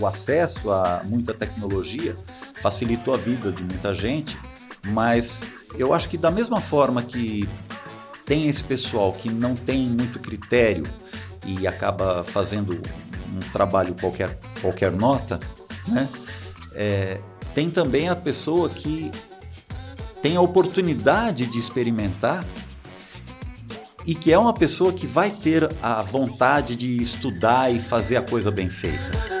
o acesso a muita tecnologia facilitou a vida de muita gente, mas eu acho que da mesma forma que tem esse pessoal que não tem muito critério e acaba fazendo um trabalho qualquer, qualquer nota, né? É, tem também a pessoa que tem a oportunidade de experimentar e que é uma pessoa que vai ter a vontade de estudar e fazer a coisa bem feita.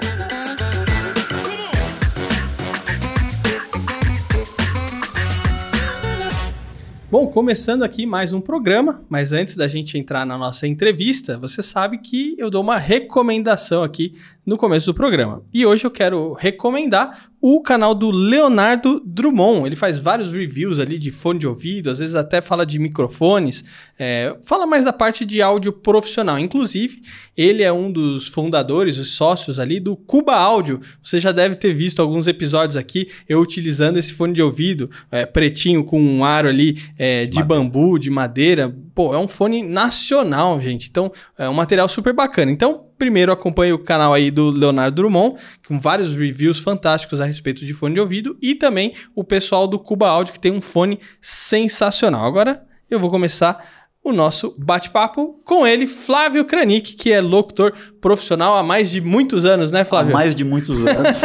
Bom, começando aqui mais um programa, mas antes da gente entrar na nossa entrevista, você sabe que eu dou uma recomendação aqui no começo do programa. E hoje eu quero recomendar o canal do Leonardo Drummond. Ele faz vários reviews ali de fone de ouvido, às vezes até fala de microfones, é, fala mais da parte de áudio profissional. Inclusive, ele é um dos fundadores, os sócios ali do Cuba Áudio. Você já deve ter visto alguns episódios aqui eu utilizando esse fone de ouvido é, pretinho com um aro ali é, de madeira. bambu, de madeira. Pô, é um fone nacional, gente. Então, é um material super bacana. Então, primeiro acompanhe o canal aí do Leonardo Drummond, com vários reviews fantásticos a respeito de fone de ouvido, e também o pessoal do Cuba Audio, que tem um fone sensacional. Agora eu vou começar o nosso bate-papo com ele, Flávio Kranik, que é locutor profissional há mais de muitos anos, né, Flávio? Há mais de muitos anos.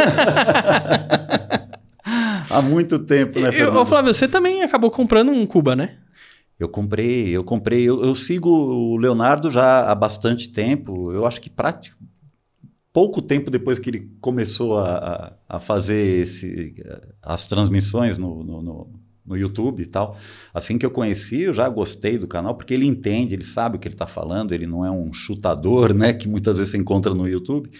há muito tempo, né, Fernando? Eu, Flávio, você também acabou comprando um Cuba, né? Eu comprei, eu comprei, eu, eu, sigo o Leonardo já há bastante tempo. Eu acho que prático, pouco tempo depois que ele começou a, a fazer esse, as transmissões no, no, no, no, YouTube e tal. Assim que eu conheci, eu já gostei do canal, porque ele entende, ele sabe o que ele está falando, ele não é um chutador, né? Que muitas vezes você encontra no YouTube.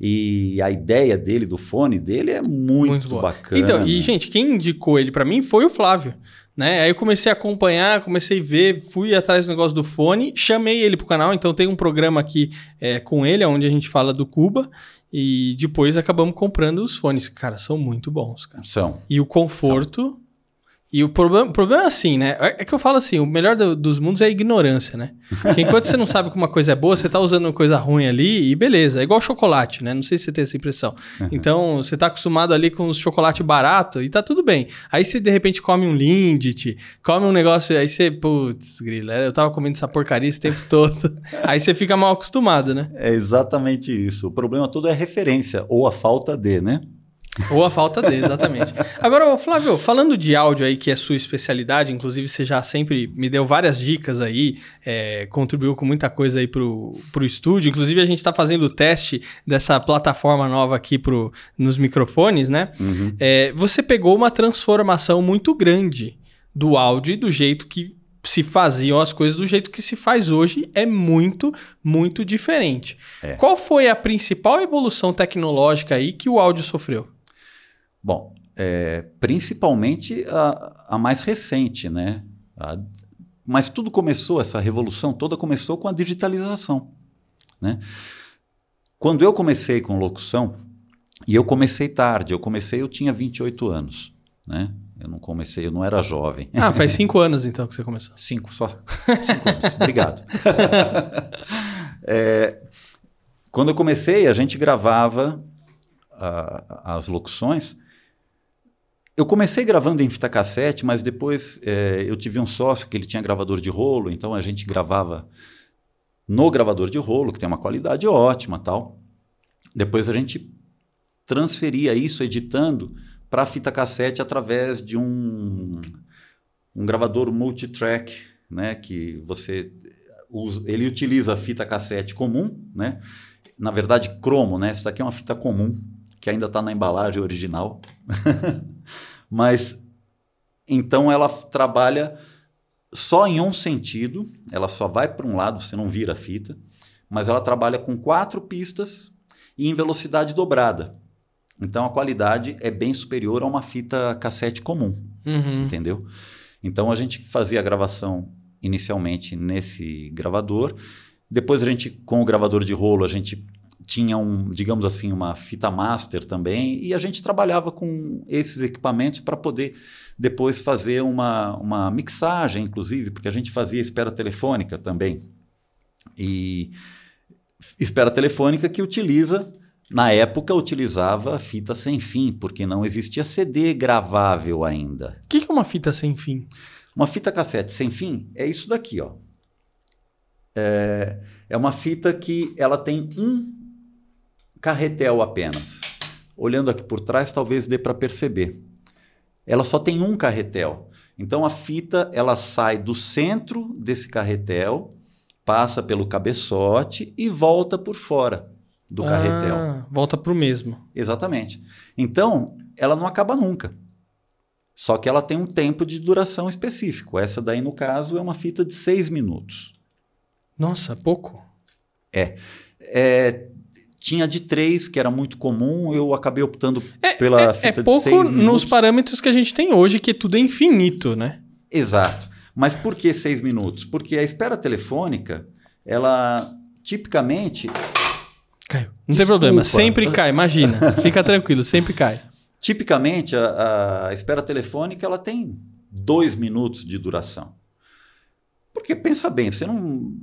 E a ideia dele, do fone dele, é muito, muito bacana. Então, e gente, quem indicou ele para mim foi o Flávio. Né? Aí eu comecei a acompanhar, comecei a ver, fui atrás do negócio do fone, chamei ele pro canal, então tem um programa aqui é, com ele, onde a gente fala do Cuba, e depois acabamos comprando os fones. Cara, são muito bons, cara. São. E o conforto são. E o problema, o problema é assim, né? É, é que eu falo assim, o melhor do, dos mundos é a ignorância, né? Porque enquanto você não sabe que uma coisa é boa, você tá usando uma coisa ruim ali e beleza. É igual chocolate, né? Não sei se você tem essa impressão. Uhum. Então, você tá acostumado ali com os chocolate barato e tá tudo bem. Aí você, de repente, come um Lindt, come um negócio, aí você, putz, grila, eu tava comendo essa porcaria esse tempo todo. aí você fica mal acostumado, né? É exatamente isso. O problema todo é a referência ou a falta de, né? Ou a falta dele, exatamente. Agora, Flávio, falando de áudio aí, que é sua especialidade, inclusive você já sempre me deu várias dicas aí, é, contribuiu com muita coisa aí pro, pro estúdio. Inclusive, a gente está fazendo o teste dessa plataforma nova aqui pro, nos microfones, né? Uhum. É, você pegou uma transformação muito grande do áudio e do jeito que se faziam as coisas do jeito que se faz hoje é muito, muito diferente. É. Qual foi a principal evolução tecnológica aí que o áudio sofreu? Bom, é, principalmente a, a, mais recente, né? A, mas tudo começou, essa revolução toda começou com a digitalização, né? Quando eu comecei com locução, e eu comecei tarde, eu comecei, eu tinha 28 anos, né? Eu não comecei, eu não era jovem. Ah, faz cinco anos então que você começou. Cinco só. Cinco anos. Obrigado. é, quando eu comecei, a gente gravava uh, as locuções eu comecei gravando em fita cassete, mas depois é, eu tive um sócio que ele tinha gravador de rolo, então a gente gravava no gravador de rolo, que tem uma qualidade ótima tal. Depois a gente transferia isso editando para fita cassete através de um, um gravador multitrack, né, que você usa, ele utiliza a fita cassete comum, né? Na verdade, cromo, né? Essa daqui é uma fita comum que ainda está na embalagem original. Mas então ela trabalha só em um sentido, ela só vai para um lado, você não vira a fita, mas ela trabalha com quatro pistas e em velocidade dobrada. Então a qualidade é bem superior a uma fita cassete comum, uhum. entendeu? Então a gente fazia a gravação inicialmente nesse gravador, depois a gente com o gravador de rolo a gente tinha um, digamos assim, uma fita master também, e a gente trabalhava com esses equipamentos para poder depois fazer uma, uma mixagem, inclusive, porque a gente fazia espera telefônica também. E espera telefônica que utiliza Na época utilizava fita sem fim, porque não existia CD gravável ainda. O que, que é uma fita sem fim? Uma fita cassete sem fim é isso daqui, ó. É, é uma fita que ela tem um carretel apenas. Olhando aqui por trás, talvez dê para perceber. Ela só tem um carretel. Então a fita ela sai do centro desse carretel, passa pelo cabeçote e volta por fora do Ah, carretel. Volta pro mesmo. Exatamente. Então, ela não acaba nunca. Só que ela tem um tempo de duração específico. Essa daí, no caso, é uma fita de seis minutos. Nossa, pouco. É, tinha de três, que era muito comum, eu acabei optando É, pela é, fita é de pouco nos parâmetros que a gente tem hoje, que tudo é infinito, né? Exato. Mas por que seis minutos? Porque a espera telefônica, ela tipicamente, Caiu. Não tem Desculpa. problema, sempre cai, imagina. Fica tranquilo, sempre cai. tipicamente a, a espera telefônica ela tem dois minutos de duração. Porque pensa bem, você não,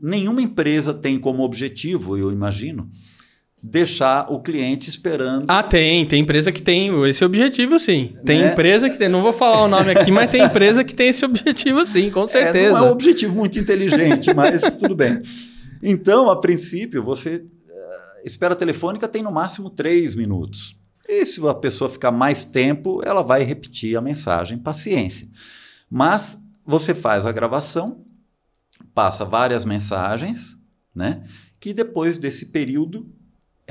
nenhuma empresa tem como objetivo, eu imagino, deixar o cliente esperando. Ah, tem. Tem empresa que tem esse objetivo, sim. Tem Né? empresa que tem. Não vou falar o nome aqui, mas tem empresa que tem esse objetivo, sim, com É, certeza. não é um objetivo muito inteligente, mas tudo bem. Então, a princípio, você. eh, Espera telefônica tem no máximo três minutos. E se a pessoa ficar mais tempo, ela vai repetir a mensagem, paciência. Mas você faz a gravação, passa várias mensagens, né? Que depois desse período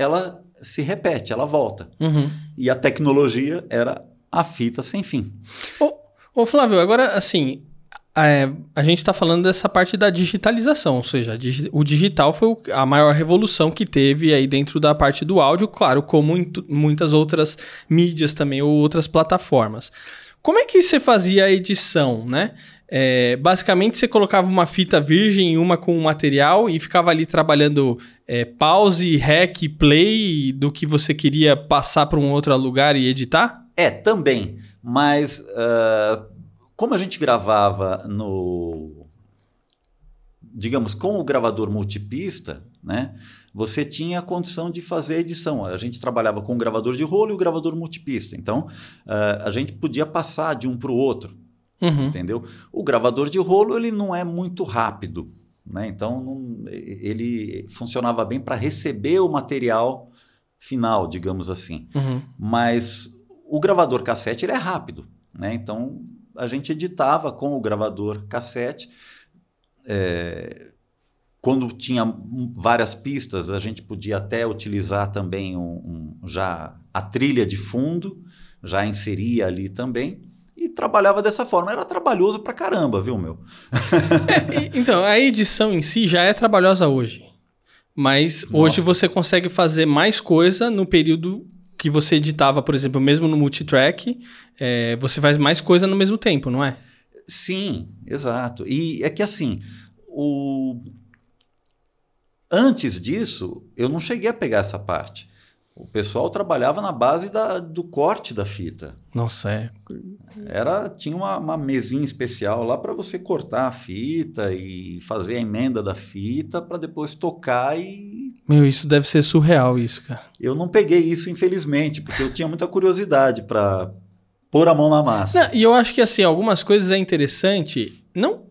ela se repete, ela volta. Uhum. E a tecnologia era a fita sem fim. Ô, ô, Flávio, agora, assim, é, a gente está falando dessa parte da digitalização, ou seja, o digital foi a maior revolução que teve aí dentro da parte do áudio, claro, como em muitas outras mídias também, ou outras plataformas. Como é que você fazia a edição, né? É, basicamente, você colocava uma fita virgem uma com material e ficava ali trabalhando é, pause, rec, play do que você queria passar para um outro lugar e editar? É, também. Mas ah, como a gente gravava no. Digamos, com o gravador multipista, né? Você tinha a condição de fazer edição. A gente trabalhava com o gravador de rolo e o gravador multipista. Então, ah, a gente podia passar de um para o outro, Uhum. entendeu? O gravador de rolo ele não é muito rápido, né? Então não- ele funcionava bem para receber o material final, digamos assim. Uhum. Mas o gravador cassete ele é rápido, né? Então a gente editava com o gravador cassete. é, quando tinha várias pistas, a gente podia até utilizar também um, um- já a trilha de fundo, já inseria ali também. E trabalhava dessa forma. Era trabalhoso pra caramba, viu, meu? E- Então, a edição em si já é trabalhosa hoje. Mas hoje Nossa. você consegue fazer mais coisa no período que você editava, por exemplo, mesmo no multitrack, é, você faz mais coisa no mesmo tempo, não é? Sim, exato. E é que assim, o... antes disso, eu não cheguei a pegar essa parte. O pessoal trabalhava na base da- do corte da fita. Nossa, é. Era tinha uma, uma mesinha especial lá para você cortar a fita e fazer a emenda da fita para depois tocar e Meu, isso deve ser surreal, isso, cara. eu não peguei isso infelizmente porque eu tinha muita curiosidade para pôr a mão na massa. Não, e eu acho que, assim, algumas coisas é interessante, não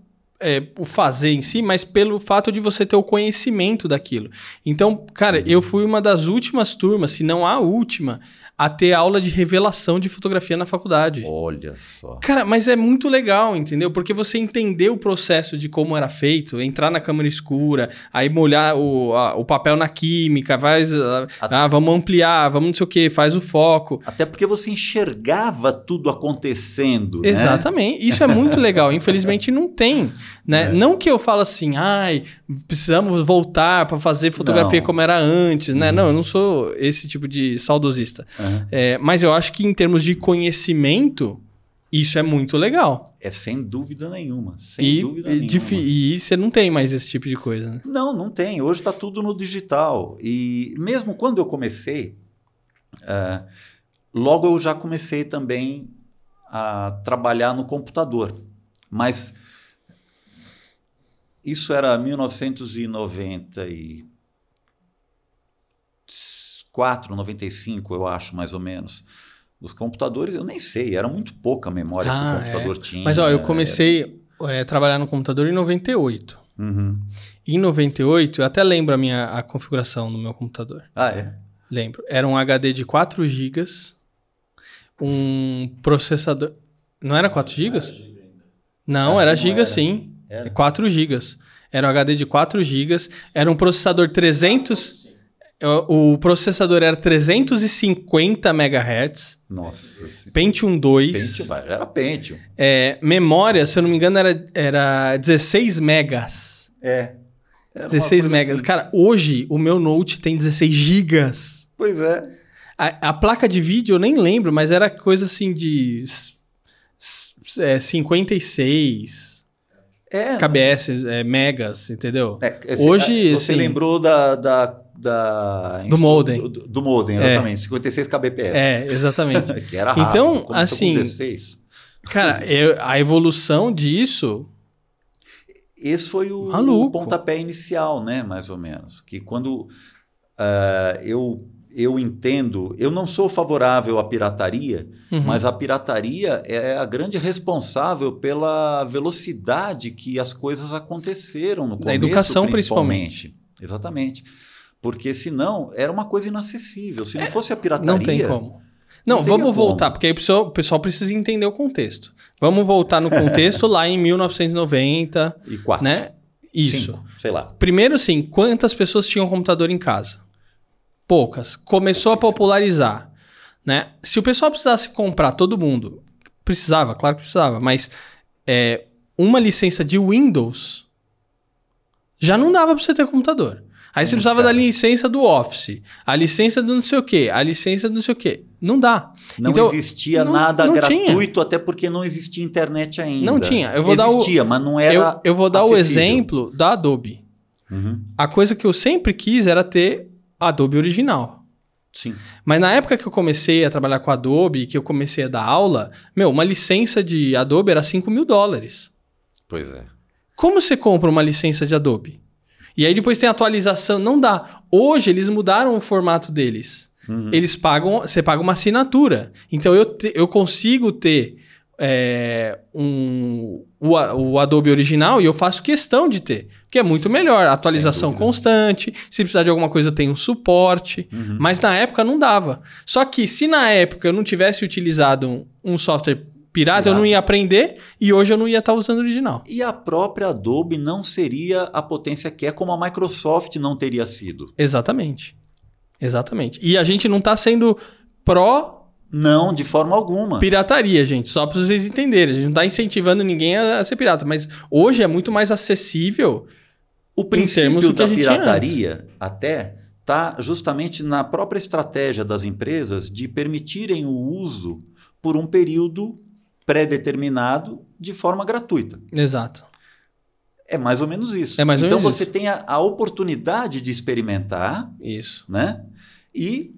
é, o fazer em si, mas pelo fato de você ter o conhecimento daquilo. Então, cara, eu fui uma das últimas turmas, se não a última, a ter aula de revelação de fotografia na faculdade. Olha só. Cara, mas é muito legal, entendeu? Porque você entender o processo de como era feito, entrar na câmera escura, aí molhar o, a- o papel na química, faz. ah, Ah, vamos ampliar, vamos não sei o que, faz o foco. Até porque você enxergava tudo acontecendo. né? Exatamente. Isso é muito legal. Infelizmente não tem, né? É. Não que eu falo assim, ai, precisamos voltar para fazer fotografia Não. como era antes, né? Não, eu não sou esse tipo de saudosista. Aham. É, mas eu acho que em termos de conhecimento, isso é muito legal. É sem dúvida nenhuma. Sem E, dúvida e nenhuma. difi- e você não tem mais esse tipo de coisa, né? Não, não tem. Hoje está tudo no digital. E mesmo quando eu comecei, eh, logo eu já comecei também a trabalhar no computador. Mas isso era 1994, 94, 95, eu acho, mais ou menos. Os computadores, eu nem sei, era muito pouca a memória Ah, que o computador é. tinha. Mas ó, eu comecei a trabalhar no computador em 98. Uhum. Em 98, eu até lembro a minha a configuração do meu computador. Ah, é? Lembro. Era um HD de 4 GB, um processador. Não era 4 GB? Não, Acho era giga era. sim. Era. 4 GB. Era um HD de 4 GB, era um processador 300 o processador era 350 MHz, Nossa. Pentium 2. Pentium, era Pentium. É, memória, se eu não me engano, era, era 16 megas. É. Era uma 16 coisa megas. assim. Cara, hoje o meu Note tem 16 gigas. Pois é. A, a placa de vídeo eu nem lembro, mas era coisa assim de é, 56 É, kbs, é, megas, entendeu? É, esse- Hoje, é, Você assim- lembrou da. da, da Do modem. Do, do- modem, exatamente. 56 kbps. É, exatamente. Que era rápido. Então, assim, Com 16. Cara, eu- a evolução disso. Esse foi o, Maluco. o pontapé inicial, né? Mais ou menos. Que quando ah, eu, eu entendo, eu não sou favorável à pirataria, Uhum. mas a pirataria é a grande responsável pela velocidade que as coisas aconteceram no Da começo, educação, principalmente. Exatamente. Porque senão era uma coisa inacessível. Se não fosse a pirataria. É, Não tem como. Não, Não vamos como. voltar, porque aí o pessoal, o pessoal precisa entender o contexto. Vamos voltar no contexto lá em 1990, E quatro. né? Isso. Cinco, sei lá. Primeiro, assim, quantas pessoas tinham computador em casa? Poucas. Começou a popularizar, né? Se o pessoal precisasse comprar, todo mundo precisava, claro que precisava, mas é, uma licença de Windows já não dava para você ter computador. Aí você precisava da licença do Office, a licença do não sei o quê, a licença do não sei o quê. Não dá. Não Então, existia não- nada não gratuito, até porque não existia internet ainda. Não tinha. Eu vou dar o- existia, mas não era. Eu, eu vou dar o acessível. exemplo da Adobe. Uhum. A coisa que eu sempre quis era ter Adobe original. Sim. Mas na época que eu comecei a trabalhar com Adobe, que eu comecei a dar aula, meu, uma licença de Adobe era 5 mil dólares. Pois é. Como você compra uma licença de Adobe? E aí depois tem atualização, não dá. Hoje eles mudaram o formato deles. Uhum. Eles pagam, você paga uma assinatura. Então eu, te- eu consigo ter é, um, o, o Adobe original e eu faço questão de ter. Que é muito melhor. Atualização constante. Se precisar de alguma coisa, tem um suporte. Uhum. Mas na época não dava. Só que se na época eu não tivesse utilizado um, um software pirata, eu Pirata. não ia aprender e hoje eu não ia estar usando o original. E a própria Adobe não seria a potência que é, como a Microsoft não teria sido. Exatamente. Exatamente. E a gente não está sendo pró Não, de forma alguma. pirataria, gente. Só para vocês entenderem. A gente não está incentivando ninguém a, ser pirata. Mas hoje é muito mais acessível. O princípio da pirataria até está justamente na própria estratégia das empresas de permitirem o uso por um período pré-determinado de forma gratuita. Exato. É mais ou menos isso. É mais ou então menos você isso. tem a, a oportunidade de experimentar, Isso. né? E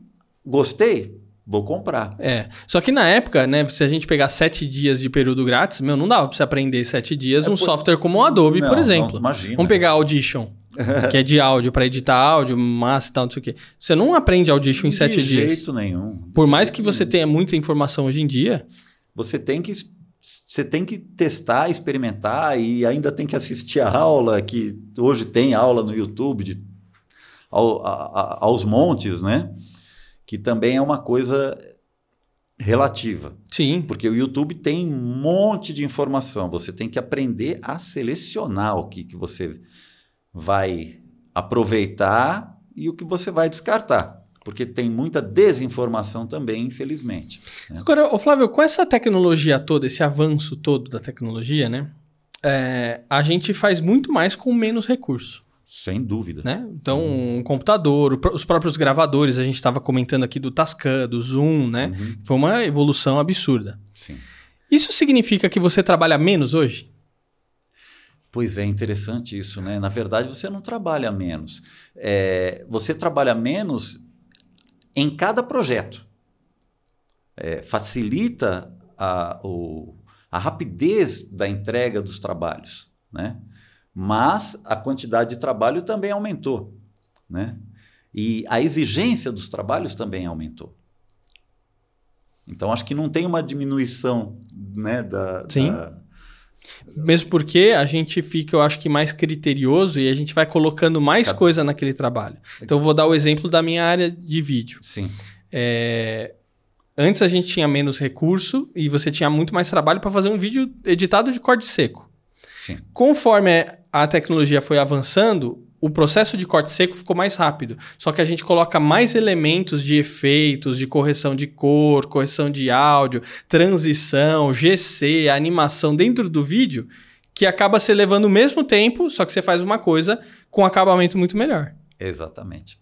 gostei, vou comprar. É. Só que na época, né, se a gente pegar sete dias de período grátis, meu, não dava para você aprender sete dias É um por- software como o Adobe, Não, por não, exemplo. imagina. Vamos pegar Audition, que é de áudio, para editar áudio, massa e tal, não sei o quê. Você não aprende Audition em sete de dias. jeito nenhum. Por mais que você tenha muita informação hoje em dia, Você tem que você tem que testar, experimentar e ainda tem que assistir a aula que hoje tem aula no YouTube de ao- a- a- aos montes, né? Que também é uma coisa relativa, sim, porque o YouTube tem um monte de informação. Você tem que aprender a selecionar o que, que você vai aproveitar e o que você vai descartar, porque tem muita desinformação também, infelizmente. Agora, ô Flávio, com essa tecnologia toda, esse avanço todo da tecnologia, né? é, a gente faz muito mais com menos recurso, Sem dúvida. né? Então, um computador, os próprios gravadores, a gente estava comentando aqui do Tascam, do Zoom, né? Uhum, Foi uma evolução absurda. sim. Isso significa que você trabalha menos hoje? Pois é, interessante isso, né? Na verdade, você não trabalha menos. É, você trabalha menos em cada projeto. É, facilita a, o- a rapidez da entrega dos trabalhos, né? Mas a quantidade de trabalho também aumentou, né? E a exigência dos trabalhos também aumentou. Então, acho que não tem uma diminuição né, da, Sim. da... Mesmo porque a gente fica, eu acho que, mais criterioso e a gente vai colocando mais Cada... coisa naquele trabalho. Então, eu vou dar o exemplo da minha área de vídeo. Sim. É... Antes a gente tinha menos recurso e você tinha muito mais trabalho para fazer um vídeo editado de corte seco. Sim. Conforme a tecnologia foi avançando, o processo de corte seco ficou mais rápido. Só que a gente coloca mais elementos de efeitos, de correção de cor, correção de áudio, transição, GC, animação dentro do vídeo, que acaba se levando o mesmo tempo, só que você faz uma coisa com acabamento muito melhor. Exatamente.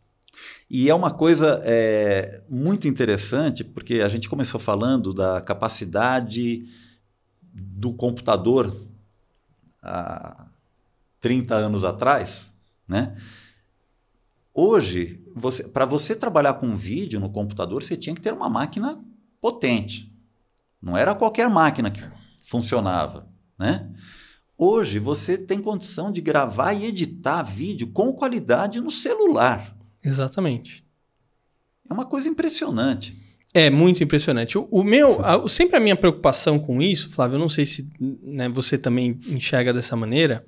E é uma coisa é, muito interessante, porque a gente começou falando da capacidade do computador há 30 anos atrás, né? Hoje, você, para você trabalhar com vídeo no computador, você tinha que ter uma máquina potente. Não era qualquer máquina que funcionava, né? Hoje você tem condição de gravar e editar vídeo com qualidade no celular. Exatamente. É uma coisa impressionante. É muito impressionante. O, o meu, a, sempre a minha preocupação com isso, Flávio, eu não sei se né, você também enxerga dessa maneira.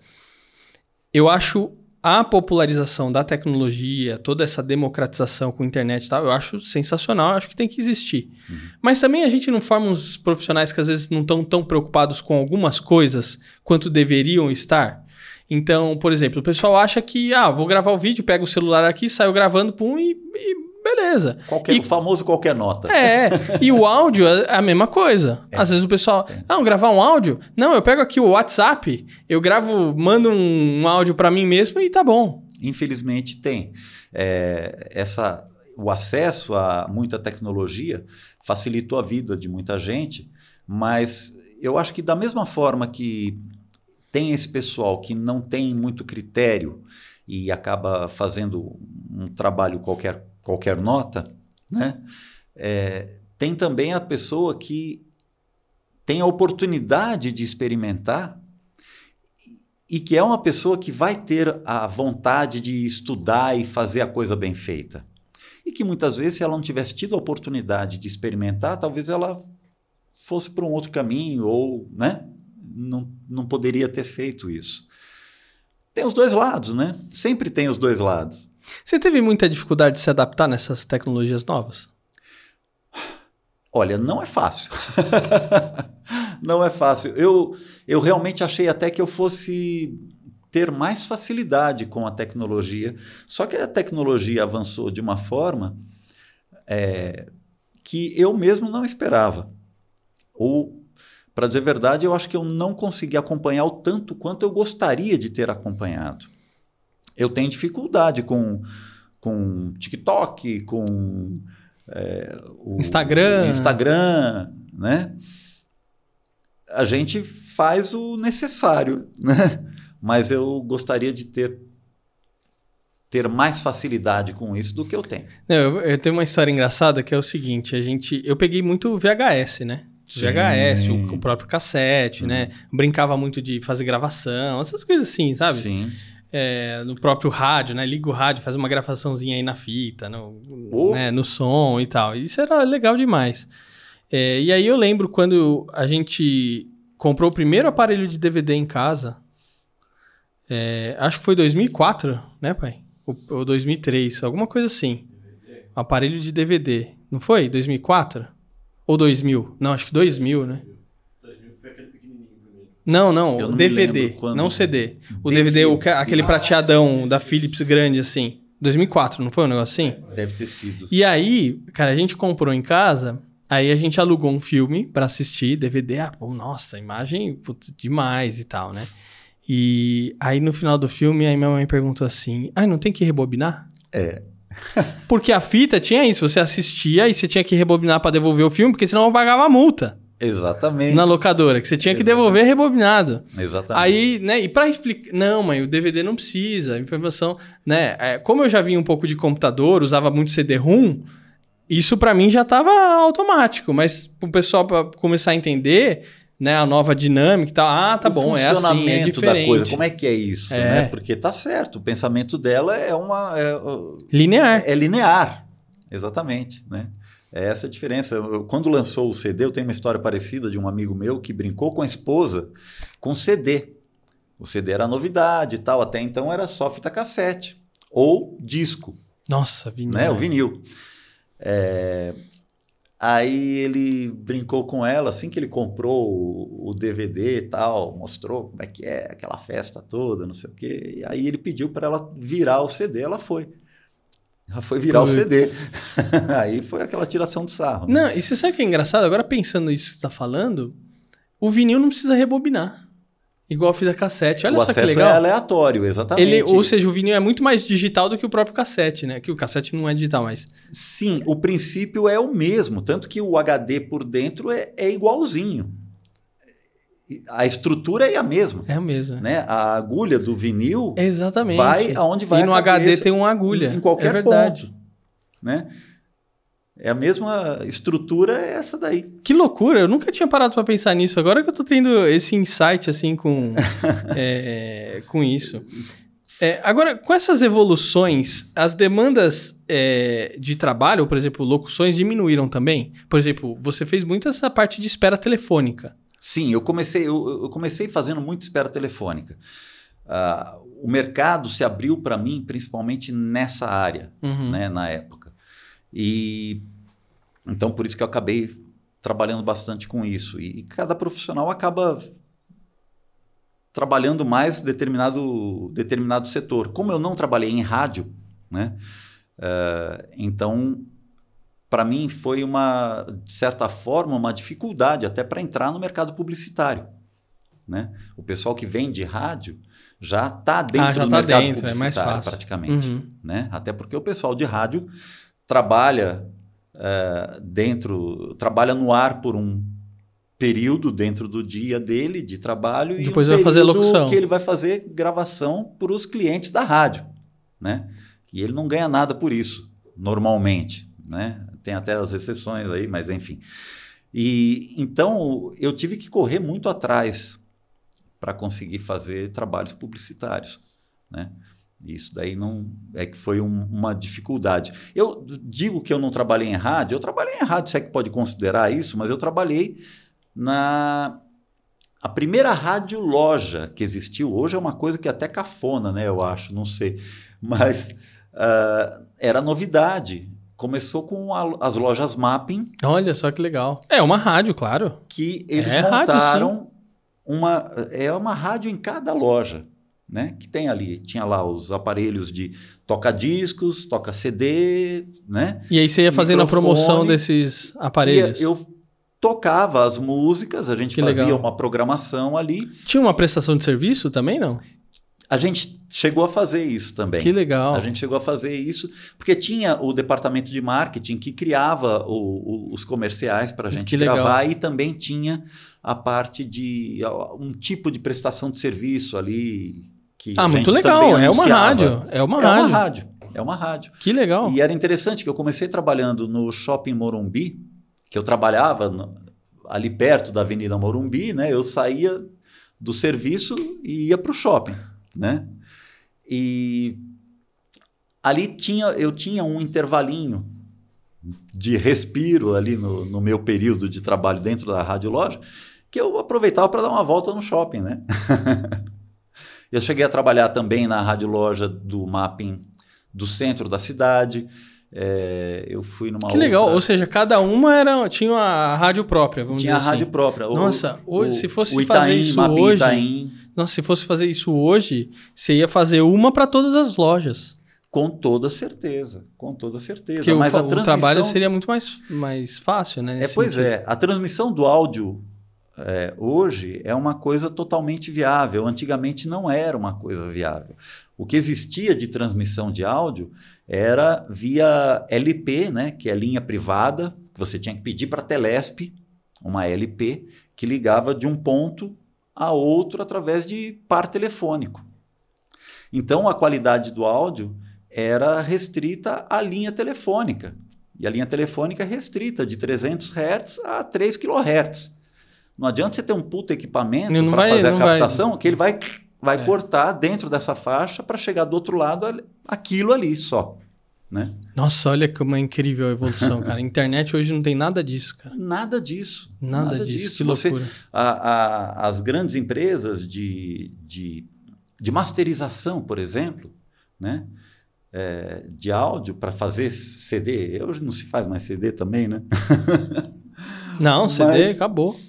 Eu acho a popularização da tecnologia, toda essa democratização com a internet e tal, eu acho sensacional, eu acho que tem que existir. Uhum. Mas também a gente não forma uns profissionais que às vezes não estão tão preocupados com algumas coisas quanto deveriam estar. Então, por exemplo, o pessoal acha que, ah, vou gravar o vídeo, pego o celular aqui, saio gravando, pum, e, e beleza. Qualquer, e, o famoso qualquer nota. É, e o áudio é a mesma coisa. É. Às vezes o pessoal, é. não, gravar um áudio? Não, eu pego aqui o WhatsApp, eu gravo, mando um, um áudio para mim mesmo e tá bom. Infelizmente tem. É, essa, o acesso a muita tecnologia facilitou a vida de muita gente, mas eu acho que da mesma forma que tem esse pessoal que não tem muito critério e acaba fazendo um trabalho qualquer qualquer nota, né? É, tem também a pessoa que tem a oportunidade de experimentar e que é uma pessoa que vai ter a vontade de estudar e fazer a coisa bem feita. E que muitas vezes, se ela não tivesse tido a oportunidade de experimentar, talvez ela fosse para um outro caminho ou né, não, não poderia ter feito isso. Tem os dois lados, né? Sempre tem os dois lados. Você teve muita dificuldade de se adaptar nessas tecnologias novas? Olha, não é fácil. não é fácil. Eu, eu realmente achei até que eu fosse ter mais facilidade com a tecnologia. Só que a tecnologia avançou de uma forma é, que eu mesmo não esperava. Ou, para dizer a verdade, eu acho que eu não consegui acompanhar o tanto quanto eu gostaria de ter acompanhado. Eu tenho dificuldade com, com TikTok, com é, o Instagram. Instagram, né? A gente faz o necessário, né? Mas eu gostaria de ter ter mais facilidade com isso do que eu tenho. Não, eu, eu, tenho uma história engraçada que é o seguinte: a gente, eu peguei muito VHS, né? Sim. VHS, o, o, próprio cassete, né? uhum. né? Brincava muito de fazer gravação, essas coisas assim, sabe? Sim é, no próprio rádio, né? Liga o rádio, faz uma gravaçãozinha aí na fita, no, oh. né? no som e tal. Isso era legal demais. É, e aí eu lembro quando a gente comprou o primeiro aparelho de DVD em casa. É, acho que foi 2004, né, pai? Ou, ou 2003, alguma coisa assim. Aparelho de DVD. Não foi? 2004? Ou 2000? Não, acho que 2000, né? Não, não, não DVD, não CD. O DVD, o, aquele prateadão da Philips grande assim. 2004, não foi um negócio assim? Deve ter sido. E aí, cara, a gente comprou em casa, aí a gente alugou um filme para assistir, DVD. Ah, pô, nossa, imagem putz, demais e tal, né? E aí no final do filme, aí minha mãe perguntou assim: ah, não tem que rebobinar? É. porque a fita tinha isso, você assistia e você tinha que rebobinar para devolver o filme, porque senão eu pagava a multa. Exatamente. Na locadora, que você tinha que Exatamente. devolver rebobinado. Exatamente. Aí, né, e para explicar. Não, mãe, o DVD não precisa. A informação, né? É, como eu já vinha um pouco de computador, usava muito CD-ROM, isso para mim já estava automático. Mas o pessoal, para começar a entender, né, a nova dinâmica e tal. Ah, tá o bom, é assim, é diferente. da coisa, como é que é isso, É. né? Porque tá certo, o pensamento dela é uma é, Linear. é linear, exatamente, né? É essa a diferença. Eu- quando lançou o CD, eu tenho uma história parecida de um amigo meu que brincou com a esposa com CD. O CD era novidade e tal, até então era só fita cassete ou disco Nossa, vinil. né? O vinil. É, Aí ele brincou com ela assim que ele comprou o, o DVD e tal, mostrou como é que é aquela festa toda, não sei o quê. E aí ele pediu para ela virar o CD, ela foi. Ela foi virar Puts. o CD. aí foi aquela tiração de sarro. né? Não, e você sabe o que é engraçado? Agora pensando nisso que você tá falando, o vinil não precisa rebobinar. Igual a fita cassete. Olha o só que é legal. aleatório, exatamente. Ele, ou seja, o vinil é muito mais digital do que o próprio cassete, né? Que o cassete não é digital, mas. Sim, o princípio é o mesmo, tanto que o HD por dentro é, é igualzinho. A estrutura é a mesma. É o mesmo. né? A agulha do vinil Exatamente. vai aonde vai e no a HD tem uma agulha. em qualquer é verdade. ponto, né? É a mesma estrutura essa daí. Que loucura, eu nunca tinha parado pra pensar nisso. Agora que eu tô tendo esse insight, assim, com, é, com isso. É, agora, com essas evoluções, as demandas é, de trabalho, por exemplo, locuções, diminuíram também? Por exemplo, você fez muito essa parte de espera telefônica. Sim, eu comecei eu, eu comecei fazendo muito espera telefônica. Ah, o mercado se abriu para mim principalmente nessa área, Uhum. né, na época. E então por isso que eu acabei trabalhando bastante com isso. E, e cada profissional acaba trabalhando mais determinado determinado setor. Como eu não trabalhei em rádio, né? eh, então para mim foi uma de certa forma uma dificuldade até para entrar no mercado publicitário, né? O pessoal que vem de rádio já está dentro já do tá mercado dentro, é mais publicitário fácil. praticamente Uhum. né? Até porque o pessoal de rádio trabalha eh, dentro, trabalha no ar por um período dentro do dia dele de trabalho e Depois um vai fazer locução. que ele vai fazer gravação para os clientes da rádio, né? E ele não ganha nada por isso normalmente, né? Tem até as exceções aí, mas enfim. E então eu tive que correr muito atrás para conseguir fazer trabalhos publicitários, né? Isso daí não é que foi um- uma dificuldade. Eu digo que eu não trabalhei em rádio, eu trabalhei em rádio, se é que pode considerar isso, mas eu trabalhei na a primeira rádio loja que existiu. Hoje é uma coisa que até cafona, né? Eu acho, não sei, mas ah, era novidade. Começou com a- as lojas Mapping, Olha só que legal. É uma rádio, claro. que eles É rádio, montaram uma é uma rádio em cada loja, né? Que tem ali, tinha lá os aparelhos de toca discos, toca CD, né? E aí você ia fazendo a promoção desses aparelhos. Eu tocava as músicas, a gente Que fazia legal. uma programação ali. Tinha uma prestação de serviço também, não? A gente chegou a fazer isso também. Que legal. A gente chegou a fazer isso porque tinha o departamento de marketing que criava o- o- os comerciais para a gente Que legal. gravar e também tinha a parte de um tipo de prestação de serviço ali que Ah, a muito legal. também É uma anunciava. rádio. É uma é rádio. uma rádio. É uma rádio. Que legal. E era interessante que eu comecei trabalhando no Shopping Morumbi, que eu trabalhava no- ali perto da Avenida Morumbi, né? Eu saía do serviço e ia para o shopping, né? E ali tinha, eu tinha um intervalinho de respiro ali no, no meu período de trabalho dentro da rádio loja, que eu aproveitava para dar uma volta no shopping, né? eu cheguei a trabalhar também na rádio loja do Mapping do centro da cidade. É, eu fui numa Que legal. outra- Ou seja, cada uma era, tinha a rádio própria, vamos tinha a dizer assim. rádio própria. O- Nossa, hoje- o- se fosse o Itaim, fazer isso Mapping hoje- Itaim, Nossa, se fosse fazer isso hoje, você ia fazer uma para todas as lojas. com toda certeza, com toda certeza. Porque o, Mas o transmissão trabalho seria muito mais, mais fácil, né? É, pois sentido. é, a transmissão do áudio é, hoje é uma coisa totalmente viável. Antigamente não era uma coisa viável. O que existia de transmissão de áudio era via LP, né, que é linha privada, que você tinha que pedir para a Telesp, uma LP, que ligava de um ponto a outro através de par telefônico. Então a qualidade do áudio era restrita à linha telefônica. E a linha telefônica é restrita de 300 Hz a 3 kHz. Não adianta você ter um puta equipamento para fazer a não vai- captação, que ele vai, vai É. cortar dentro dessa faixa para chegar do outro lado aquilo ali só. Né? Nossa, olha como é incrível a evolução, cara. A internet hoje não tem nada disso, cara. Nada disso. Nada, disso. Que Você- loucura. a- a- as grandes empresas de, de, de masterização, por exemplo, né? É, de áudio para fazer CD. Hoje não se faz mais CD também, né? Não, CD Mas- acabou.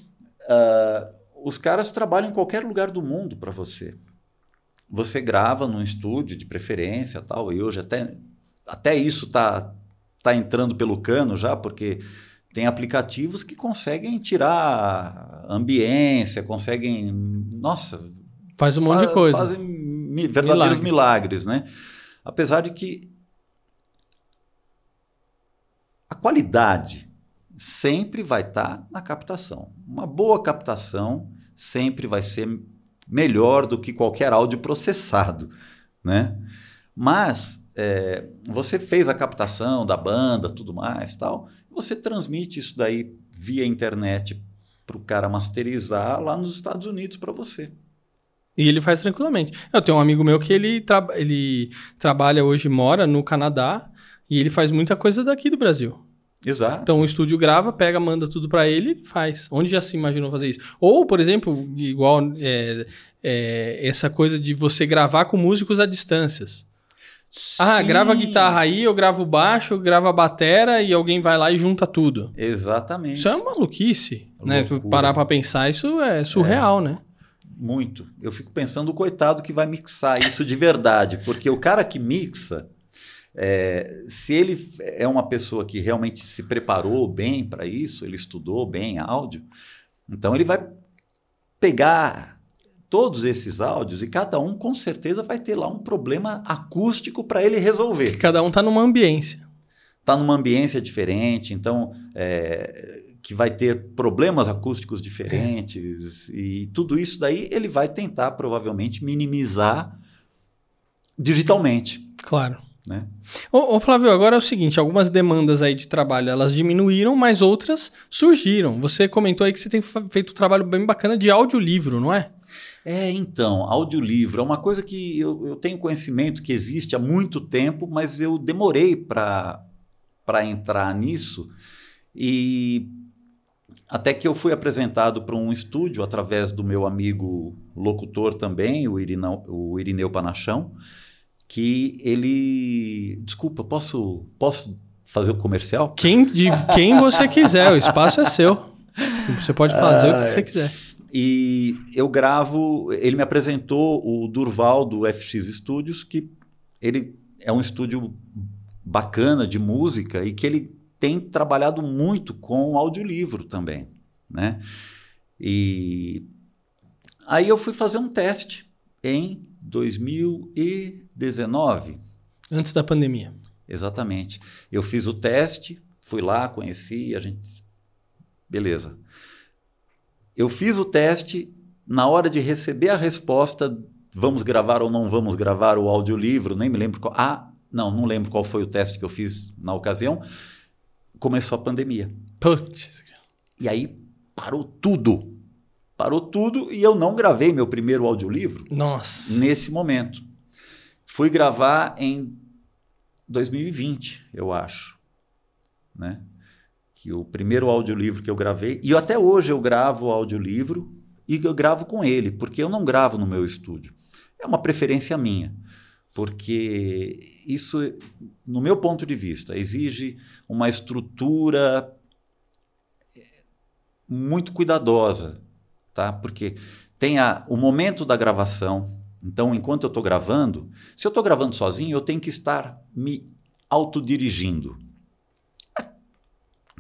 Ah, os caras trabalham em qualquer lugar do mundo para você. Você grava num estúdio de preferência tal, e hoje até, até isso tá, tá entrando pelo cano já, porque tem aplicativos que conseguem tirar ambiência, conseguem. Nossa, Faz um monte fa- de coisa. Fazem mi- verdadeiros milagres, né? Apesar de que a qualidade sempre vai estar na captação. Uma boa captação sempre vai ser melhor do que qualquer áudio processado, né? Mas é, você fez a captação da banda, tudo mais, tal. Você transmite isso daí via internet para o cara masterizar lá nos Estados Unidos para você. E ele faz tranquilamente. Eu tenho um amigo meu que ele, tra- ele trabalha hoje, mora no Canadá, e ele faz muita coisa daqui do Brasil. Exato. Então o estúdio grava, pega, manda tudo pra ele e faz. Onde já se imaginou fazer isso? Ou, por exemplo, igual é, é, essa coisa de você gravar com músicos à distâncias. Ah, Sim. grava a guitarra aí, eu gravo baixo, eu gravo a batera e alguém vai lá e junta tudo. Exatamente. Isso é uma maluquice, né? Loucura. Parar pra pensar, isso é surreal, né? Muito. Eu fico pensando o coitado que vai mixar isso de verdade, porque o cara que mixa, é, se ele é uma pessoa que realmente se preparou bem para isso, ele estudou bem áudio, então ele vai pegar todos esses áudios e cada um com certeza vai ter lá um problema acústico para ele resolver. Cada um tá numa ambiência. Está numa ambiência diferente, então é, que vai ter problemas acústicos diferentes e tudo isso daí ele vai tentar provavelmente minimizar digitalmente, Claro. né? Ô, ô, Flávio, agora é o seguinte, algumas demandas aí de trabalho, elas diminuíram, mas outras surgiram. Você comentou aí que você tem feito um trabalho bem bacana de audiolivro, não é? É, então, audiolivro é uma coisa que eu, eu tenho conhecimento que existe há muito tempo, mas eu demorei para entrar nisso e até que eu fui apresentado para um estúdio através do meu amigo locutor também, o Irineu, o Irineu Panachão, que ele... Desculpa, posso, posso fazer o comercial? Quem, de quem você quiser, o espaço é seu. Você pode fazer o que você quiser. E eu gravo. Ele me apresentou o Durval do FX Studios, que ele é um estúdio bacana de música e que ele tem trabalhado muito com audiolivro também, né? E aí eu fui fazer um teste em 2019. Antes da pandemia. Exatamente. Eu fiz o teste, fui lá, conheci, a gente. Beleza. Eu fiz o teste, na hora de receber a resposta, vamos gravar ou não vamos gravar o audiolivro, nem me lembro qual. Ah, não, não lembro qual foi o teste que eu fiz na ocasião. Começou a pandemia. Putz. E aí parou tudo. Parou tudo e eu não gravei meu primeiro audiolivro Nossa. nesse momento. Fui gravar em 2020, eu acho, né? Que o primeiro audiolivro que eu gravei, e até hoje eu gravo o audiolivro e eu gravo com ele, porque eu não gravo no meu estúdio. É uma preferência minha, porque isso, no meu ponto de vista, exige uma estrutura muito cuidadosa, tá? Porque tem a, o momento da gravação. Então, enquanto eu estou gravando, se eu estou gravando sozinho, eu tenho que estar me autodirigindo.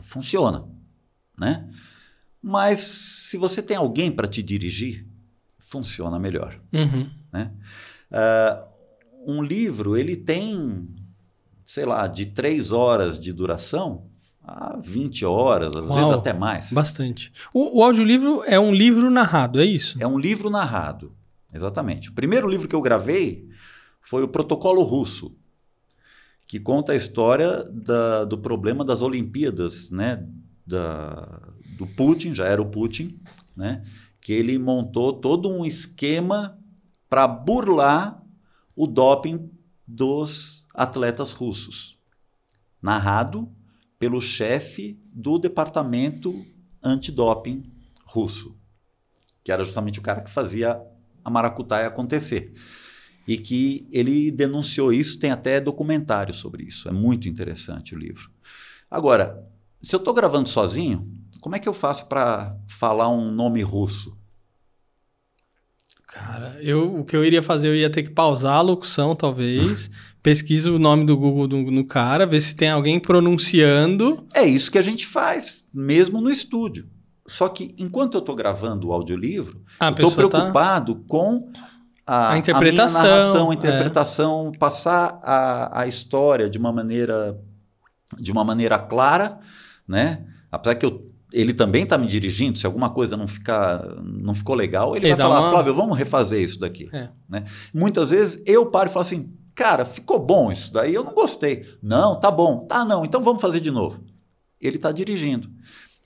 Funciona, né? Mas se você tem alguém para te dirigir, funciona melhor. Uhum. Né? Ah, um livro ele tem, sei lá, de três horas de duração a 20 horas, às Uau. vezes até mais. Bastante. O, o audiolivro é um livro narrado, é isso? É um livro narrado, exatamente. O primeiro livro que eu gravei foi o Protocolo Russo, que conta a história da- do problema das Olimpíadas, né? Da, do Putin, já era o Putin, né? Que ele montou todo um esquema para burlar o doping dos atletas russos, narrado pelo chefe do departamento antidoping russo, que era justamente o cara que fazia a maracutaia acontecer. E que ele denunciou isso, tem até documentário sobre isso. É muito interessante o livro. Agora, se eu estou gravando sozinho, como é que eu faço para falar um nome russo? Cara, eu, o que eu iria fazer, eu ia ter que pausar a locução, talvez. pesquisa o nome do Google do, no cara, ver se tem alguém pronunciando. É isso que a gente faz, mesmo no estúdio. Só que enquanto eu estou gravando o audiolivro, estou tá- preocupado com a, A interpretação, a narração, a é. interpretação, passar a, a história de uma maneira de uma maneira clara, né? Apesar que eu, ele também está me dirigindo, se alguma coisa não ficar não ficou legal, ele, Ele vai falar, uma- Flávio, vamos refazer isso daqui. É. Né? Muitas vezes eu paro e falo assim, cara, ficou bom isso daí, eu não gostei. Não, tá bom. Tá, não, então vamos fazer de novo. Ele está dirigindo.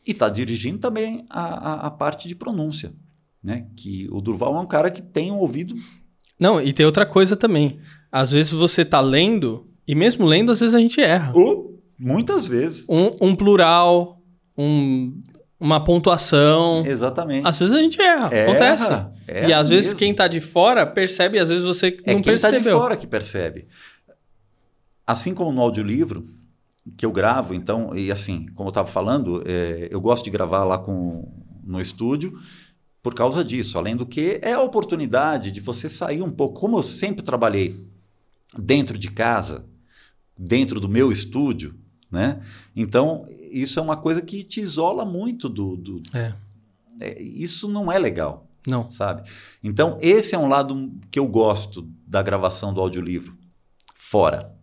E está dirigindo também a, a, a parte de pronúncia. Né? Que o Durval é um cara que tem um ouvido. Não, e tem outra coisa também. Às vezes você tá lendo, e mesmo lendo, às vezes a gente erra. Oh, muitas vezes. Um, um plural, um- uma pontuação. Exatamente. Às vezes a gente erra, Erra, acontece. erra e às vezes mesmo. quem tá de fora percebe, e às vezes você É não quem está de percebeu. fora que percebe. Assim como no audiolivro, que eu gravo, então, e assim, como eu estava falando, é, eu gosto de gravar lá com, no estúdio por causa disso. Além do que, é a oportunidade de você sair um pouco. Como eu sempre trabalhei dentro de casa, dentro do meu estúdio, né? Então, isso é uma coisa que te isola muito do. do É. é, isso não é legal Não. sabe? Então, esse é um lado que eu gosto da gravação do audiolivro fora.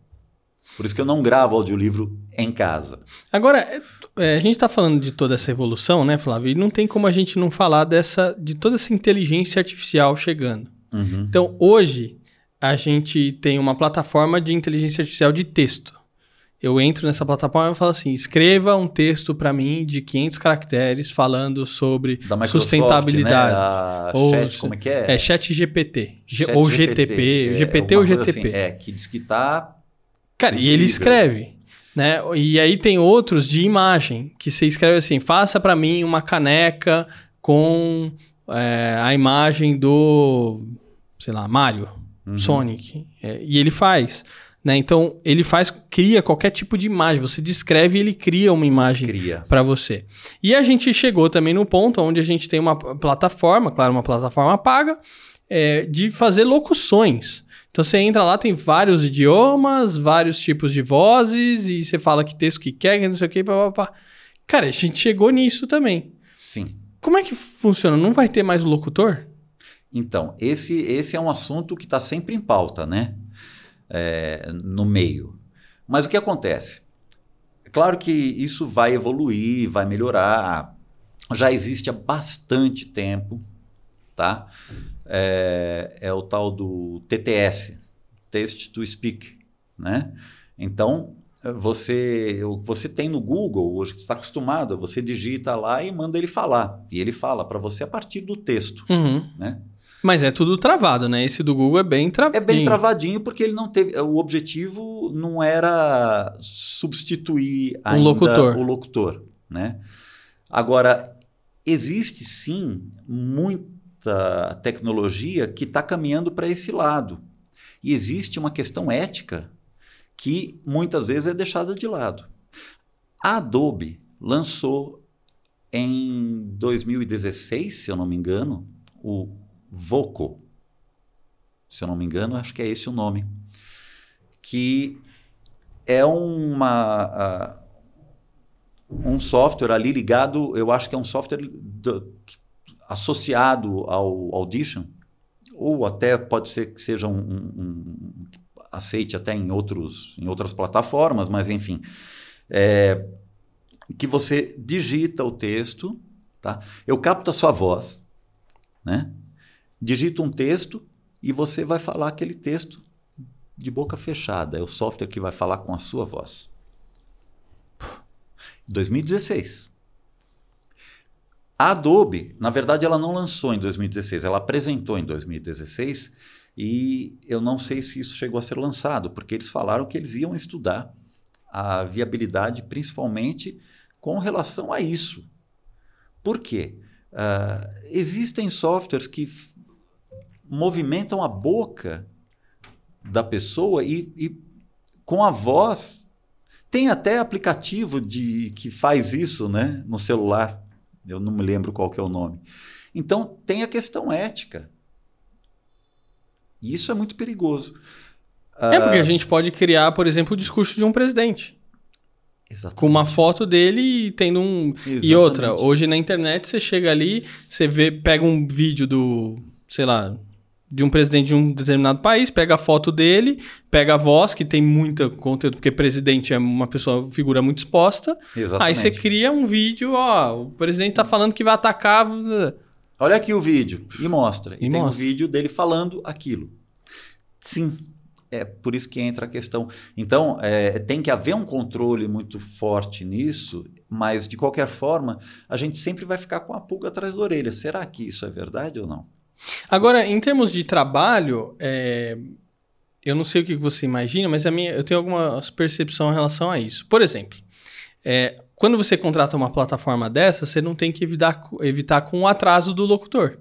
Por isso que eu não gravo audiolivro em casa. Agora, é, é, a gente está falando de toda essa evolução, né, Flávio? E não tem como a gente não falar dessa, de toda essa inteligência artificial chegando. Uhum. Então, hoje, a gente tem uma plataforma de inteligência artificial de texto. Eu entro nessa plataforma e falo assim: escreva um texto para mim de 500 caracteres falando sobre Microsoft, sustentabilidade. Né? A Ou chat, como é que é? É chat GPT. Chat ou GPT. GTP. É, GPT ou GTP. assim, é, que diz que tá... Cara, e ele Incrível. escreve. Né? E aí tem outros de imagem, que você escreve assim: faça para mim uma caneca com é, a imagem do, sei lá, Mario, Uhum. Sonic. É, e ele faz. Né? Então, ele faz, cria qualquer tipo de imagem. Você descreve e ele cria uma imagem para você. E a gente chegou também no ponto onde a gente tem uma plataforma, claro, uma plataforma paga, é, de fazer locuções. Então você entra lá, tem vários idiomas, vários tipos de vozes, e você fala que texto que quer, que não sei o que, papapá. Cara, a gente chegou nisso também. Sim. Como é que funciona? Não vai ter mais locutor? Então, esse, esse é um assunto que está sempre em pauta, né? É, no meio. Mas o que acontece? É claro que isso vai evoluir, vai melhorar. Já existe há bastante tempo, tá? É, é o tal do TTS, Text to Speak, né? Então, você, o que você tem no Google, hoje que está acostumado, você digita lá e manda ele falar. E ele fala para você a partir do texto, Uhum. né? Mas é tudo travado, né? Esse do Google é bem É travado. bem travadinho porque ele não teve. O objetivo não era substituir ainda locutor. o locutor, né? Agora existe sim muita tecnologia que está caminhando para esse lado e existe uma questão ética que muitas vezes é deixada de lado. A Adobe lançou em 2016, se eu não me engano, o Voco. Se eu não me engano, acho que é esse o nome. Que é uma, ah, um software ali ligado, eu acho que é um software do- associado ao Audition, ou até pode ser que seja um, um- um- aceite até em, outros, em outras plataformas, mas enfim. É, que você digita o texto, tá? eu capto a sua voz, né? digita um texto e você vai falar aquele texto de boca fechada. É o software que vai falar com a sua voz. 2016. A Adobe, na verdade, ela não lançou em 2016, ela apresentou em 2016 e eu não sei se isso chegou a ser lançado, porque eles falaram que eles iam estudar a viabilidade, principalmente com relação a isso. Por quê? Uh, existem softwares que movimentam a boca da pessoa e, e, com a voz. Tem até aplicativo de que faz isso né, no celular. Eu não me lembro qual que é o nome. Então tem a questão ética. E isso é muito perigoso. É porque a ah, gente pode criar, por exemplo, o discurso de um presidente. Exatamente. Com uma foto dele e tendo um. Exatamente. E outra, hoje na internet você chega ali, você vê, pega um vídeo do, sei lá, de um presidente de um determinado país, pega a foto dele, pega a voz, que tem muito conteúdo, porque presidente é uma pessoa, figura muito exposta. Exatamente. Aí você cria um vídeo, ó, o presidente tá falando que vai atacar. Olha aqui o vídeo, e mostra. E, e tem mostra. um vídeo dele falando aquilo. Sim, é por isso que entra a questão. Então, é, tem que haver um controle muito forte nisso, mas de qualquer forma, a gente sempre vai ficar com a pulga atrás da orelha. Será que isso é verdade ou não? Agora, em termos de trabalho, é... eu não sei o que você imagina, mas a minha, eu tenho alguma percepção em relação a isso. Por exemplo, é... quando você contrata uma plataforma dessa, você não tem que evitar, evitar com o atraso do locutor.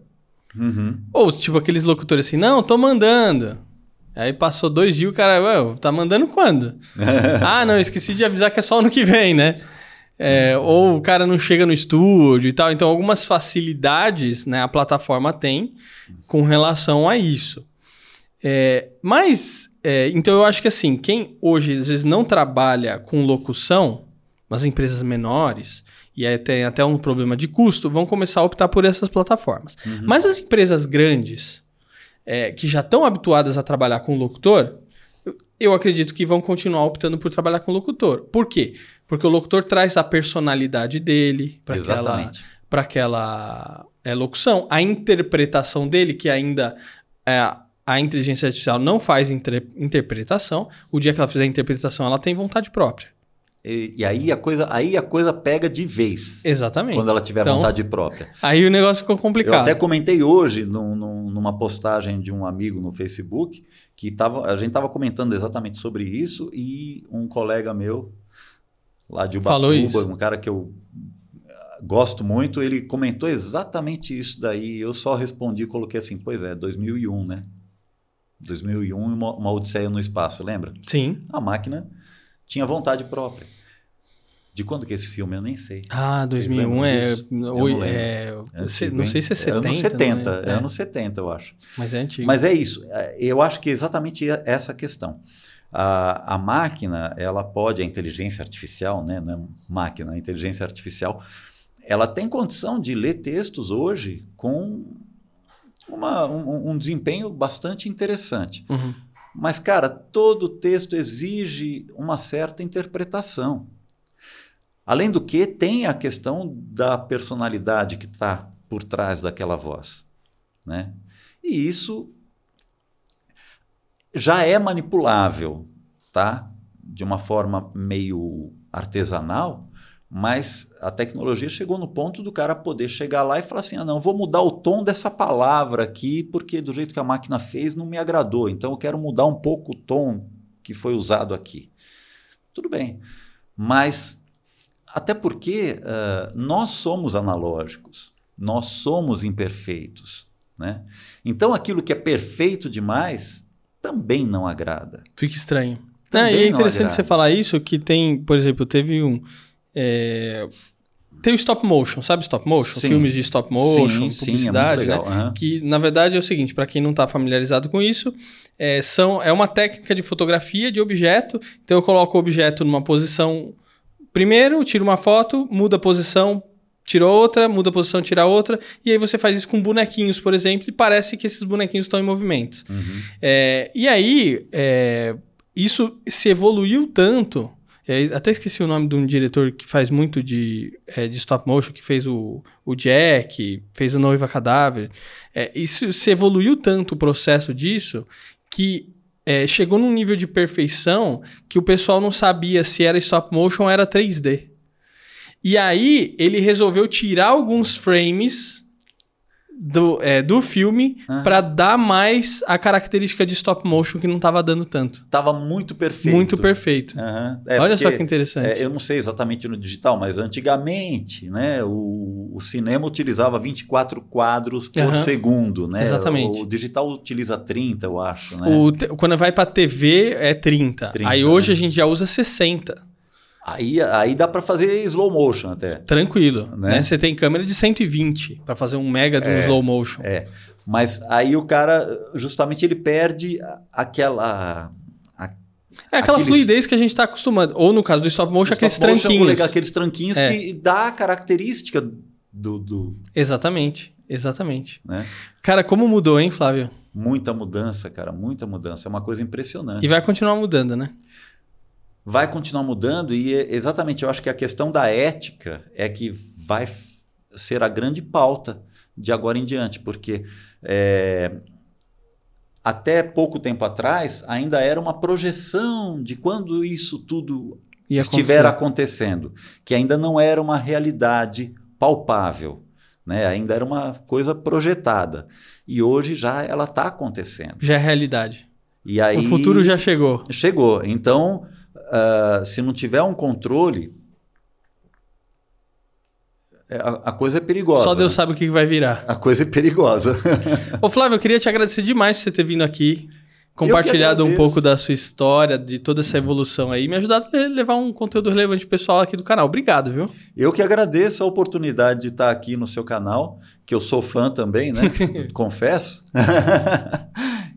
Uhum. Ou, tipo, aqueles locutores assim, não, tô mandando. Aí passou dois dias, o cara, tá mandando quando? ah, não, esqueci de avisar que é só ano que vem, né? É, ou o cara não chega no estúdio e tal. Então, algumas facilidades né, a plataforma tem com relação a isso. É, mas, é, então eu acho que assim, quem hoje às vezes não trabalha com locução, nas empresas menores, e aí tem até um problema de custo, vão começar a optar por essas plataformas. Uhum. Mas as empresas grandes, é, que já estão habituadas a trabalhar com locutor, eu acredito que vão continuar optando por trabalhar com locutor. Por quê? Porque o locutor traz a personalidade dele para aquela, pra aquela é, locução. A interpretação dele, que ainda é, a inteligência artificial não faz inter interpretação. O dia que ela fizer a interpretação, ela tem vontade própria. E, e, aí, a coisa, aí a coisa pega de vez. Exatamente. Quando ela tiver então, vontade própria. Aí o negócio ficou complicado. Eu até comentei hoje num, num, numa postagem de um amigo no Facebook que tava, a gente estava comentando exatamente sobre isso e um colega meu lá de Ubatuba, um cara que eu ah, gosto muito, ele comentou exatamente isso daí. Eu só respondi, coloquei assim, pois é, 2001, né? 2001 uma, uma Odisseia no Espaço, lembra? Sim. A máquina tinha vontade própria. De quando que é esse filme? Eu nem sei. Ah, 2001 é, oi, é, é Não sei se é 70. É anos 70, né? é. é anos 70, eu acho. Mas é antigo. Mas é isso. É, eu acho que é exatamente essa questão. A, a máquina, ela pode, a inteligência artificial, né? não é máquina, a inteligência artificial, ela tem condição de ler textos hoje com uma, um, um desempenho bastante interessante. Uhum. Mas, cara, todo texto exige uma certa interpretação. Além do que, tem a questão da personalidade que está por trás daquela voz. Né? E isso já é manipulável, tá? De uma forma meio artesanal, mas a tecnologia chegou no ponto do cara poder chegar lá e falar assim: ah, não, vou mudar o tom dessa palavra aqui, porque do jeito que a máquina fez não me agradou, então eu quero mudar um pouco o tom que foi usado aqui. Tudo bem, mas até porque uh, nós somos analógicos, nós somos imperfeitos. Né? Então aquilo que é perfeito demais também não agrada. Fica estranho. É, e é interessante você falar isso, que tem, por exemplo, teve um. É, tem o stop motion, sabe stop motion? Sim. Filmes de stop motion, sim, publicidade, sim, é né? Uhum. Que na verdade é o seguinte, para quem não está familiarizado com isso, é, são, é uma técnica de fotografia de objeto. Então eu coloco o objeto numa posição Primeiro, tira uma foto, muda a posição, tira outra, muda a posição, tira outra, e aí você faz isso com bonequinhos, por exemplo, e parece que esses bonequinhos estão em movimento. Uhum. É, e aí, é, isso se evoluiu tanto. até esqueci o nome de um diretor que faz muito de, é, de stop motion, que fez o, o Jack, fez o Noiva Cadáver. É, isso se evoluiu tanto o processo disso que é, chegou num nível de perfeição que o pessoal não sabia se era stop motion ou era 3D. E aí ele resolveu tirar alguns frames do, é, do filme pra dar mais a característica de stop motion que não tava dando tanto. Tava muito perfeito. Muito perfeito. Aham. É, Olha só porque, que interessante. é, eu não sei exatamente no digital, mas antigamente, né, o, o cinema utilizava 24 quadros por Aham. segundo, né? Exatamente. O, digital utiliza 30, eu acho, né? O quando vai pra TV é 30. 30, aí hoje né? a gente já usa 60. Aí, aí dá para fazer slow motion até. Tranquilo. Né? Né? Você tem câmera de 120 pra fazer um mega de um slow motion. É. Mas aí o cara, justamente, ele perde aquela. a- É aquela Aqueles- fluidez que a gente tá acostumado. Ou no caso do stop motion, aqueles stop motion, tranquinhos. legal, aqueles tranquinhos É. que dá a característica do, do Exatamente. Exatamente. né? Cara, como mudou, hein, Flávio? Muita mudança, cara, muita mudança. É uma coisa impressionante. E vai continuar mudando, né? Vai continuar mudando e é- exatamente eu acho que a questão da ética é que vai ser a grande pauta de agora em diante, porque é, até pouco tempo atrás ainda era uma projeção de quando isso tudo Ia estiver acontecer. acontecendo, que ainda não era uma realidade palpável, né? ainda era uma coisa projetada. E hoje já ela está acontecendo. Já é realidade. E aí, O futuro já chegou. Chegou. Então, ah, se não tiver um controle, é, a, a coisa é perigosa. Só Deus né? sabe o que vai virar. A coisa é perigosa. Ô, Flávio, eu queria te agradecer demais por você ter vindo aqui, compartilhado um pouco da sua história, de toda essa evolução aí, me ajudado a levar um conteúdo relevante pessoal aqui do canal. Obrigado, viu? Eu que agradeço a oportunidade de estar aqui no seu canal, que eu sou fã também, né? Confesso.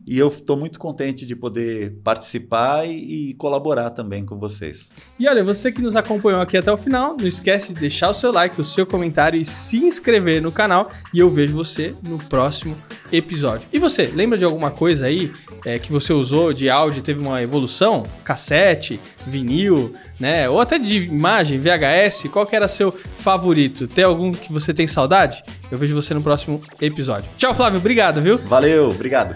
e eu estou muito contente de poder participar e, e colaborar também com vocês. E olha, você que nos acompanhou aqui até o final, não esquece de deixar o seu like, o seu comentário e se inscrever no canal. E eu vejo você no próximo episódio. E você, lembra de alguma coisa aí é, que você usou de áudio teve uma evolução? Cassete, vinil, né? Ou até de imagem, VHS? Qual que era seu favorito? Tem algum que você tem saudade? Eu vejo você no próximo episódio. Tchau, Flávio. Obrigado, viu? Valeu, obrigado.